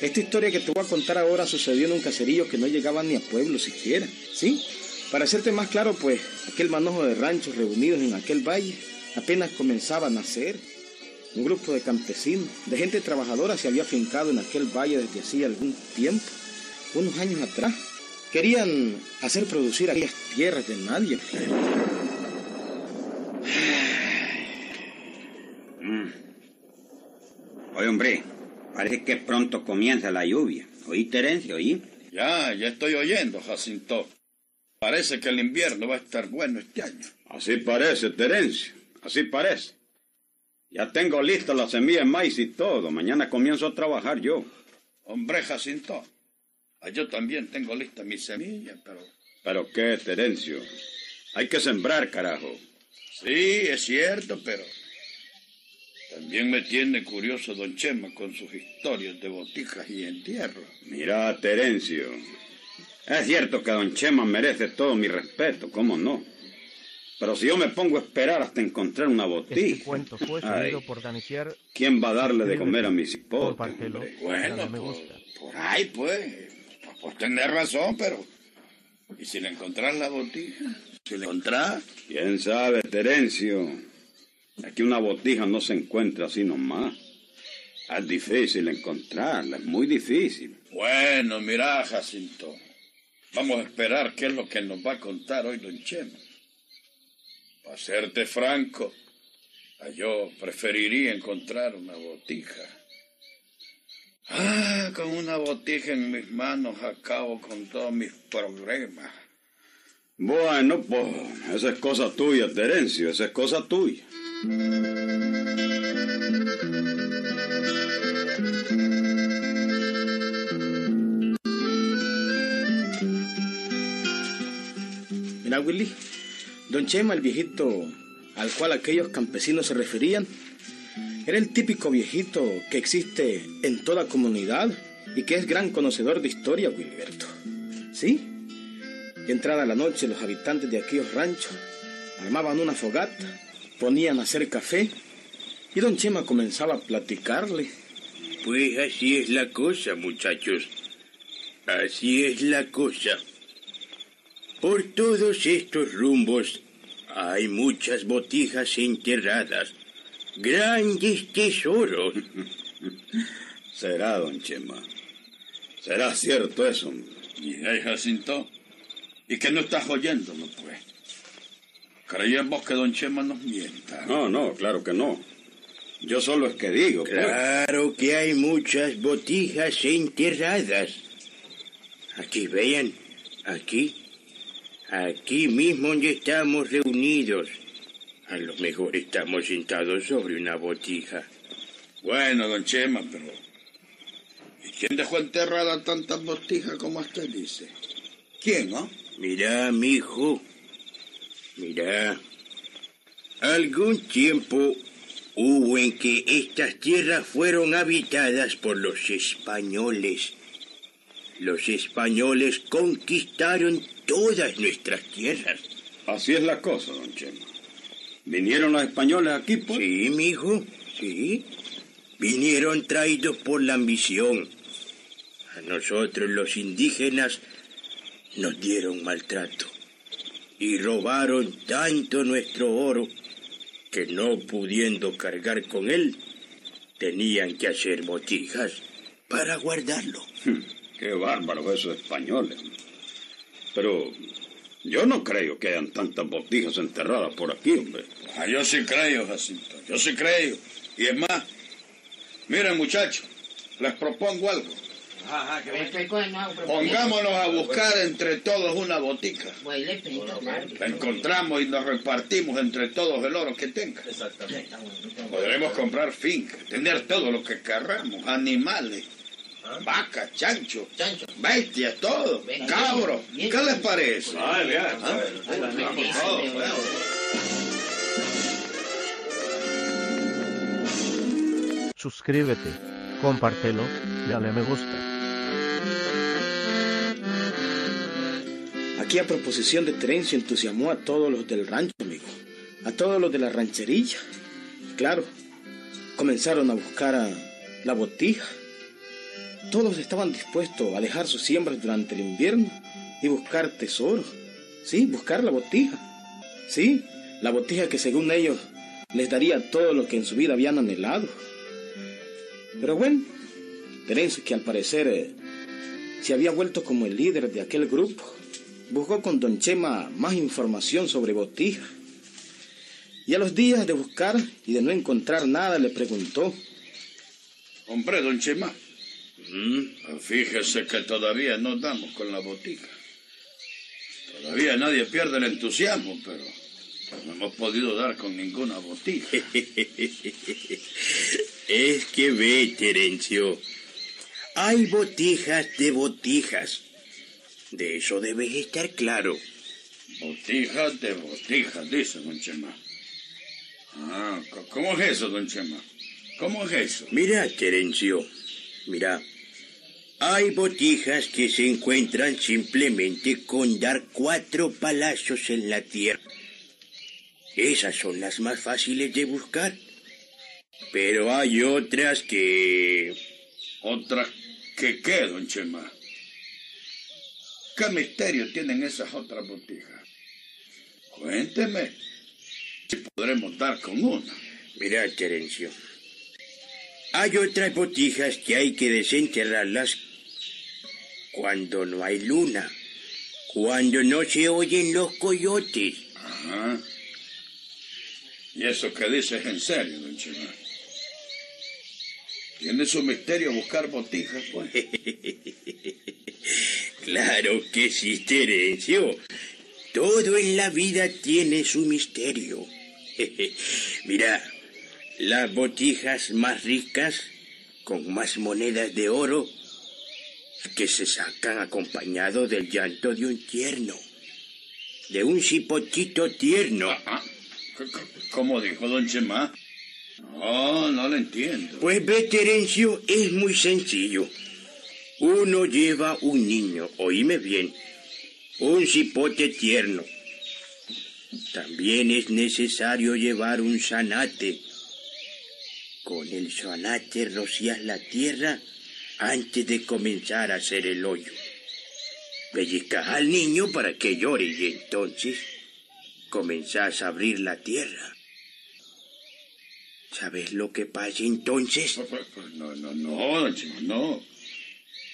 Esta historia que te voy a contar ahora sucedió en un caserillo que no llegaba ni a pueblo siquiera, ¿sí? Para hacerte más claro, pues, aquel manojo de ranchos reunidos en aquel valle apenas comenzaba a nacer. Un grupo de campesinos, de gente trabajadora se había fincado en aquel valle desde hacía algún tiempo, unos años atrás. Querían hacer producir aquellas tierras de nadie. Mm. Oye, hombre, parece que pronto comienza la lluvia. ¿Oí, Terencio? ¿Oí? Ya, ya estoy oyendo, Jacinto. Parece que el invierno va a estar bueno este año. Así parece, Terencio. Así parece. Ya tengo lista la semilla de maíz y todo. Mañana comienzo a trabajar yo. Hombre, Jacinto. Ah, yo también tengo lista mi semilla, pero... ¿Pero qué, Terencio? Hay que sembrar, carajo. Sí, es cierto, pero... También me tiene curioso don Chema con sus historias de botijas y entierro. Mira, Terencio. Es cierto que don Chema merece todo mi respeto, ¿cómo no? Pero si yo me pongo a esperar hasta encontrar una botija... Este cuento fue ay, por Daniciar. ¿Quién va a darle de comer a mis hipotes? Bueno, me por, gusta. por ahí, pues. Pues, pues tener razón, pero... ¿Y si le encontrás la botija? ¿Si le encontrás? ¿Quién sabe, Terencio? Aquí una botija no se encuentra así nomás. Es difícil encontrarla, es muy difícil. Bueno, mira, Jacinto. Vamos a esperar qué es lo que nos va a contar hoy don Chema. Para serte franco, yo preferiría encontrar una botija. Ah, con una botija en mis manos acabo con todos mis problemas. Bueno, pues, esa es cosa tuya, Terencio, esa es cosa tuya. Mira, Willy, don Chema, el viejito al cual aquellos campesinos se referían, era el típico viejito que existe en toda comunidad y que es gran conocedor de historia, Wilberto. ¿Sí? Y entrada la noche, los habitantes de aquellos ranchos armaban una fogata, ponían a hacer café y don Chema comenzaba a platicarle. Pues así es la cosa, muchachos. Así es la cosa. Por todos estos rumbos hay muchas botijas enterradas, grandes tesoros. Será, don Chema. Será cierto eso. ¿Y hey, Jacinto? ¿Y que no estás oyéndolo, pues? ¿Creíamos que don Chema nos mienta? No, no, claro que no. Yo solo es que digo. pues. Claro que hay muchas botijas enterradas. Aquí vean, aquí, aquí mismo donde estamos reunidos. A lo mejor estamos sentados sobre una botija. Bueno, don Chema, pero... ¿Y quién dejó enterrada tantas botijas como usted dice? ¿Quién, no? Mira, mijo. Mira. Algún tiempo hubo en que estas tierras fueron habitadas por los españoles. Los españoles conquistaron todas nuestras tierras. Así es la cosa, don Chema. ¿Vinieron los españoles aquí, pues? Sí, mijo, sí. Vinieron traídos por la ambición. A nosotros los indígenas nos dieron maltrato y robaron tanto nuestro oro que no pudiendo cargar con él, tenían que hacer botijas para guardarlo. Qué bárbaros esos españoles. Pero yo no creo que hayan tantas botijas enterradas por aquí, hombre. Ah, yo sí creo, Jacinto. Yo sí creo. Y es más, miren muchachos, les propongo algo. Pongámonos a buscar entre todos una botica. La encontramos y nos repartimos entre todos el oro que tenga. Podremos comprar fincas, tener todo lo que querramos, animales, vacas, chanchos, bestias, todo, cabros. ¿Qué les parece? ¿Ah? Suscríbete, compártelo, dale a me gusta. Aquella proposición de Terencio entusiasmó a todos los del rancho, amigo. A todos los de la rancherilla. Claro, comenzaron a buscar la botija. todos estaban dispuestos a dejar sus siembras durante el invierno y buscar tesoro. Sí, buscar la botija. Sí, la botija que según ellos les daría todo lo que en su vida habían anhelado. Pero bueno, Terencio, que al parecer eh, se había vuelto como el líder de aquel grupo, buscó con Don Chema más información sobre botija. Y a los días de buscar y de no encontrar nada, le preguntó. Hombre, Don Chema, mm, fíjese que todavía no damos con la botija. Todavía nadie pierde el entusiasmo, pero no hemos podido dar con ninguna botija. es que ve, Terencio, hay botijas de botijas. De eso debes estar claro. Botijas de botijas, dice don Chema. Ah, ¿cómo es eso, don Chema? ¿Cómo es eso? Mira, Terencio, mira. Hay botijas que se encuentran simplemente con dar cuatro palazos en la tierra. Esas son las más fáciles de buscar. Pero hay otras que... ¿Otras que qué, don Chema? ¿Qué misterio tienen esas otras botijas? Cuénteme si podremos dar con una. Mira, Terencio. Hay otras botijas que hay que desenterrarlas cuando no hay luna, cuando no se oyen los coyotes. Ajá. ¿Y eso que dices en serio, don Chema? ¿Tiene su misterio buscar botijas, pues? claro que sí, Terencio. Todo en la vida tiene su misterio. Mira, las botijas más ricas, con más monedas de oro, que se sacan acompañado del llanto de un tierno, de un cipotito tierno. Ah. ¿Cómo dijo don Chema? No, no lo entiendo. Pues ve, Terencio, es muy sencillo. Uno lleva un niño, oíme bien, un cipote tierno. También es necesario llevar un zanate. Con el zanate rocías la tierra antes de comenzar a hacer el hoyo. Pellizcas al niño para que llore y entonces comenzás a abrir la tierra. ¿Sabes lo que pasa entonces? Pues, pues, pues, no, no, no, no.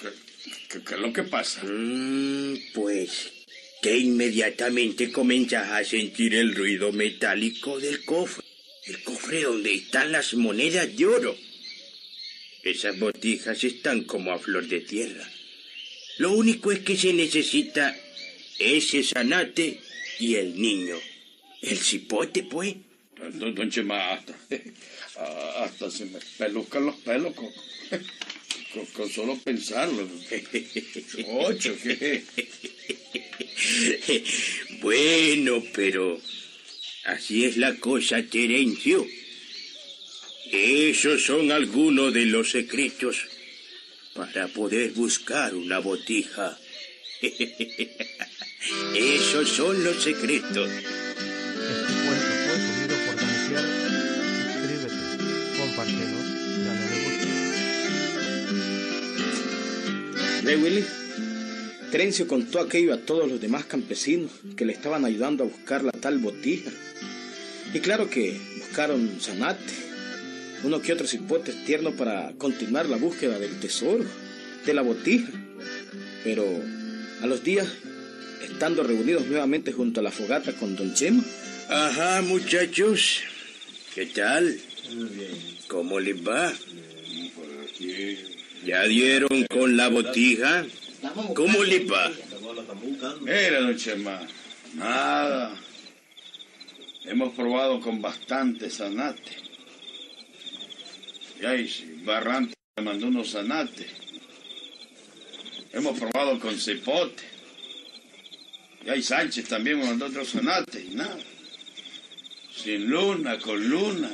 ¿Qué, es lo que pasa? Mm, pues que inmediatamente comenzas a sentir el ruido metálico del cofre. El cofre donde están las monedas de oro. Esas botijas están como a flor de tierra. Lo único es que se necesita ese sanate y el niño. El cipote, pues. Don, don Chema, hasta, hasta, se me pelucan los pelos con, solo pensarlo. Ocho, ¿qué? Bueno, pero así es la cosa, Terencio. Esos son algunos de los secretos para poder buscar una botija. Esos son los secretos. ¿Ve, Willy? Terencio contó aquello a todos los demás campesinos que le estaban ayudando a buscar la tal botija. Y claro que buscaron zanate, uno que otro cipotes tierno para continuar la búsqueda del tesoro, de la botija. Pero a los días estando reunidos nuevamente junto a la fogata con Don Chema. Ajá, muchachos. ¿Qué tal? ¿Cómo les va? ¿Ya dieron con la botija? ¿Cómo va? Mira, don Chema, nada. Hemos probado con bastante zanate. Y ahí, Barrante me mandó unos zanates. Hemos probado con cipote. Y hay Sánchez también me mandó otro sonate y nada. Sin luna, con luna.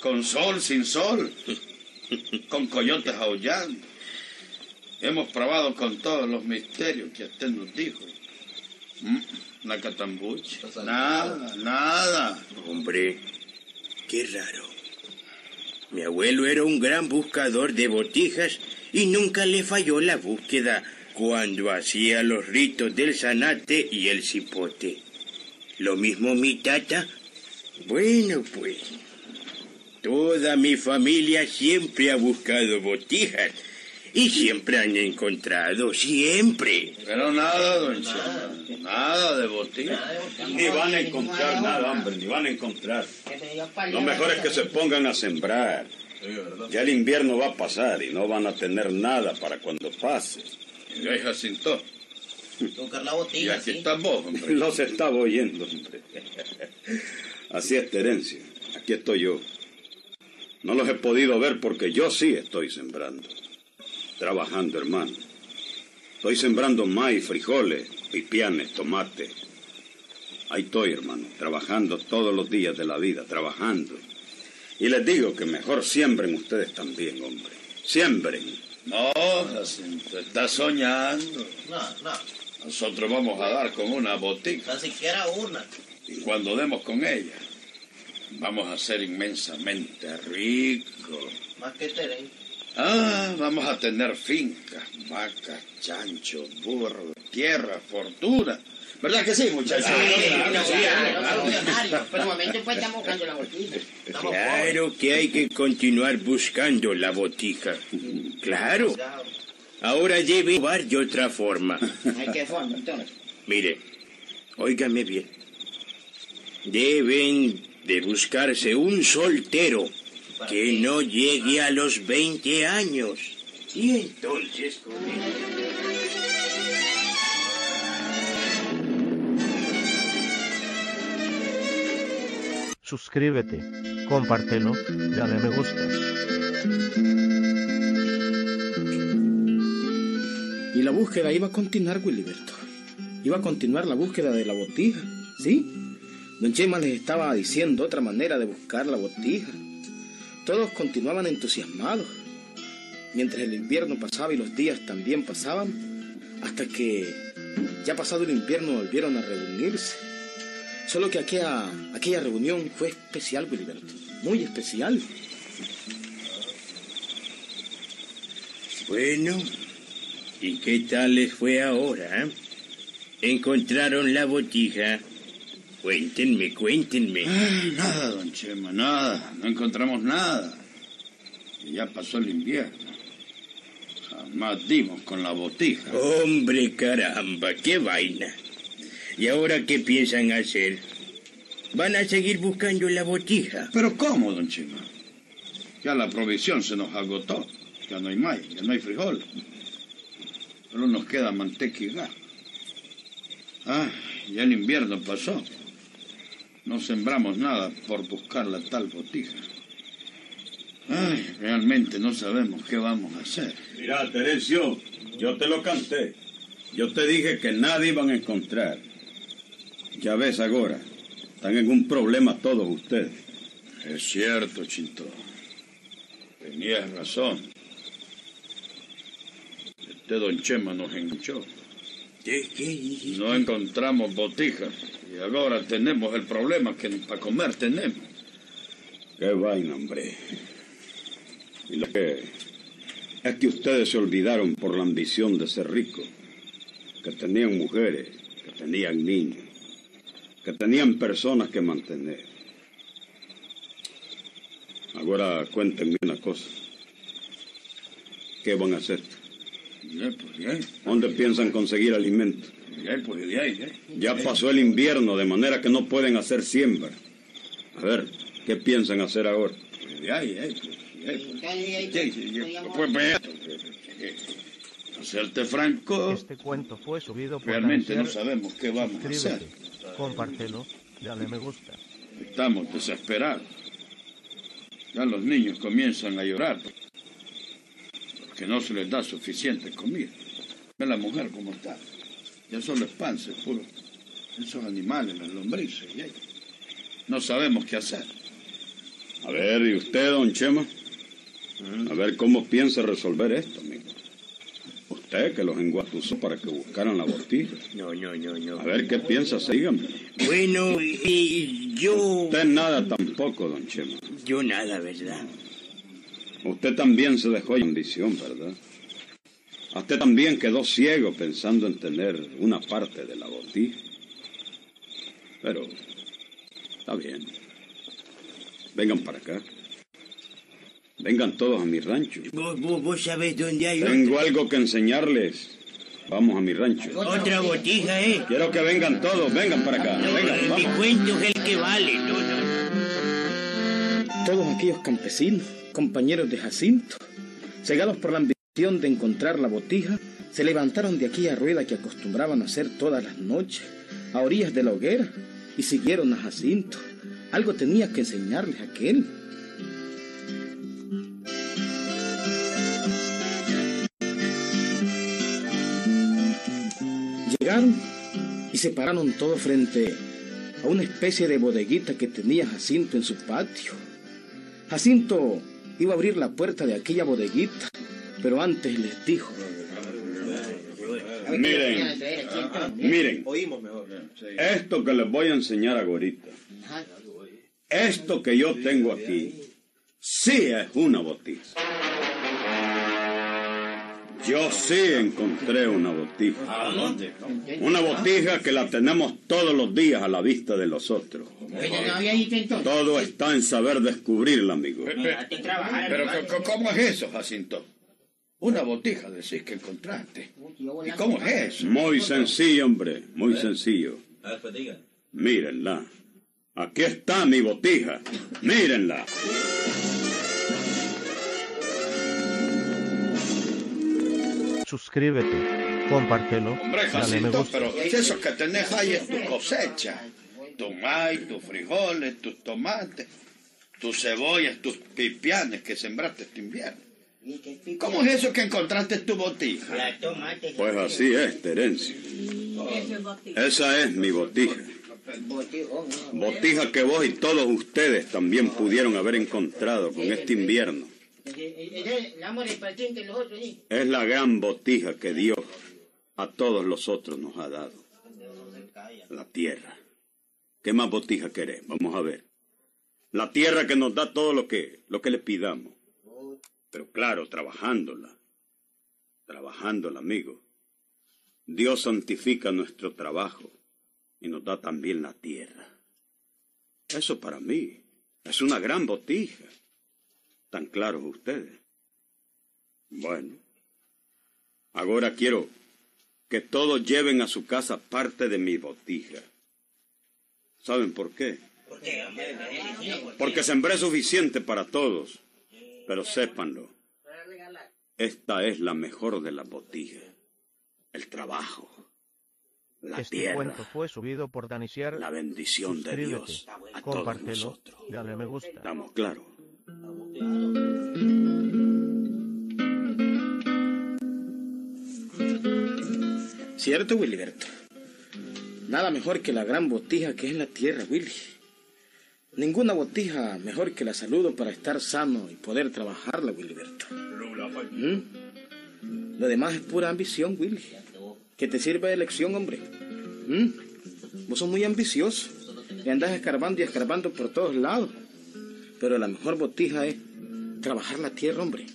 Con sol, sin sol. Con coyotes aullando. Hemos probado con todos los misterios que usted nos dijo. Mm, Nacatambuche. Nada, nada. Hombre, qué raro. Mi abuelo era un gran buscador de botijas y nunca le falló la búsqueda cuando hacía los ritos del zanate y el cipote. Lo mismo mi tata. Bueno, pues, toda mi familia siempre ha buscado botijas y siempre han encontrado, siempre. Pero nada, don Chema, nada de botijas. Ni van a encontrar nada, hombre, ni van a encontrar. Lo mejor es que se pongan a sembrar. Ya el invierno va a pasar y no van a tener nada para cuando pase. Ya, Jacinto. Tocar la botella. Y aquí estás vos, hombre. Los estaba oyendo, hombre. Así es, Terencio. Aquí estoy yo. No los he podido ver porque yo sí estoy sembrando. Trabajando, hermano. Estoy sembrando maíz, frijoles, pipianes, tomates. Ahí estoy, hermano, trabajando todos los días de la vida, trabajando. Y les digo que mejor siembren ustedes también, hombre. Siembren. No, Jacinto, estás soñando. No, no. Nosotros vamos a dar con una botica. Ni siquiera una. Y cuando demos con ella, vamos a ser inmensamente ricos. Más que Terén. Ah, vamos a tener fincas, vacas, chanchos, burros, tierra, fortuna. ¿Verdad que sí, muchachos? Pero un momento, pues estamos buscando la botija. Estamos Claro que hay que continuar buscando la botija. Claro. Ahora debe probar de otra forma. ¿Hay qué forma entonces? Mire, óigame bien. Deben de buscarse un soltero que no llegue a los 20 años. Y entonces con él. Suscríbete, compártelo, dale me gusta. Y la búsqueda iba a continuar, Wiliberto. Iba a continuar la búsqueda de la botija, ¿sí? Don Chema les estaba diciendo otra manera de buscar la botija. Todos continuaban entusiasmados. Mientras el invierno pasaba y los días también pasaban, hasta que, ya pasado el invierno, volvieron a reunirse. Solo que aquella, aquella reunión fue especial, Wiliberto. Muy especial. Bueno, ¿y qué tal les fue ahora? eh? ¿Encontraron la botija? Cuéntenme, cuéntenme. Ay, nada, don Chema, nada. No encontramos nada. Y ya pasó el invierno. Jamás dimos con la botija. Hombre, caramba, qué vaina. ¿Y ahora qué piensan hacer? ¿Van a seguir buscando la botija? Pero ¿cómo, don Chema? Ya la provisión se nos agotó. Ya no hay maíz, ya no hay frijol. Solo nos queda manteca y gas. Ah, ya el invierno pasó. No sembramos nada por buscar la tal botija. Ay, realmente no sabemos qué vamos a hacer. Mira, Terencio, yo te lo canté. Yo te dije que nadie iban a encontrar. Ya ves ahora, están en un problema todos ustedes. Es cierto, Chinto. Tenías razón. Este don Chema nos enganchó. ¿De qué? No encontramos botijas. Y ahora tenemos el problema que ni para comer tenemos. Qué vaina, hombre. Y lo que es que ustedes se olvidaron por la ambición de ser ricos, que tenían mujeres, que tenían niños, que tenían personas que mantener. Ahora cuéntenme una cosa. ¿Qué van a hacer? Ya, pues ya. ¿Dónde piensan conseguir alimento? Ya, pues ya, pasó el invierno, de manera que no pueden hacer siembra. A ver, ¿qué piensan hacer ahora? Pues pues serte franco, Este cuento fue subido por realmente no sabemos qué vamos a hacer. Compártelo, dale me gusta. Estamos desesperados. Ya los niños comienzan a llorar porque no se les da suficiente comida. Ve la mujer cómo está. Ya solo es panza, es puro. Esos animales, las lombrices. y ahí. No sabemos qué hacer. A ver, ¿y usted, don Chema? A ver cómo piensa resolver esto, amigo. Usted que los enguatusó para que buscaran la botija. No, no, no, no. A ver qué piensa, dígame. Bueno, y yo... Usted nada tampoco, don Chema. Yo nada, ¿verdad? Usted también se dejó ambición, ¿verdad? A usted también quedó ciego pensando en tener una parte de la botija. Pero está bien. Vengan para acá. Vengan todos a mi rancho. ¿Vos, vos, vos sabés dónde hay Tengo algo que enseñarles. Vamos a mi rancho. otra botija, eh? Quiero que vengan todos. Vengan para acá. Vengan, Mi vamos. cuento es el que vale. No, no. Todos aquellos campesinos, compañeros de Jacinto, cegados por la ambición de encontrar la botija, se levantaron de aquella rueda que acostumbraban hacer todas las noches, a orillas de la hoguera, y siguieron a Jacinto. Algo tenía que enseñarles a aquel. Llegaron y se pararon todos frente a una especie de bodeguita que tenía Jacinto en su patio. Jacinto iba a abrir la puerta de aquella bodeguita, pero antes les dijo, Miren, miren. Esto que les voy a enseñar ahorita. Esto que yo tengo aquí, sí es una botija. Yo sí encontré una botija. Una botija que la tenemos todos los días a la vista de los otros. Todo está en saber descubrirla, amigo. Pero ¿cómo es eso, Jacinto? Una botija decís que encontraste. ¿Y cómo es eso? Muy sencillo, hombre, muy sencillo. Mírenla. Aquí está mi botija. Mírenla. Suscríbete, compártelo, Hombre, dale me Jacinto, gusta. pero eso que tenés ahí es tu cosecha. Tu maíz, tus frijoles, tus tomates, tus cebollas, tus pipianes que sembraste este invierno. ¿Cómo es eso que encontraste tu botija? Pues así es, Terencio. Esa es mi botija. Botija que vos y todos ustedes también pudieron haber encontrado con este invierno. Es la gran botija que Dios a todos los otros nos ha dado. La tierra. ¿Qué más botija querés? Vamos a ver. La tierra que nos da todo lo que, lo que le pidamos. Pero claro, trabajándola. Trabajándola, amigo. Dios santifica nuestro trabajo y nos da también la tierra. Eso para mí es una gran botija. ¿Tan claros ustedes? Bueno, ahora quiero que todos lleven a su casa parte de mi botija. ¿Saben por qué? Porque sembré suficiente para todos. Pero sépanlo, esta es la mejor de las botijas. El trabajo, la Este tierra, cuento fue subido por Daniciar. la bendición de Dios a todos nosotros. dale me gusta. ¿Estamos claros? ¿cierto, Willyberto? Nada mejor que la gran botija que es la tierra, Willy. Ninguna botija mejor que la salud para estar sano y poder trabajarla, Willyberto. ¿Mm? Lo demás es pura ambición, Willy. Que te sirva de lección, hombre. ¿Mm? Vos sos muy ambicioso y andás escarbando y escarbando por todos lados. Pero la mejor botija es trabajar la tierra, hombre.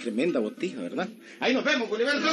Tremenda botija, ¿verdad? Ahí nos vemos, Willyberto.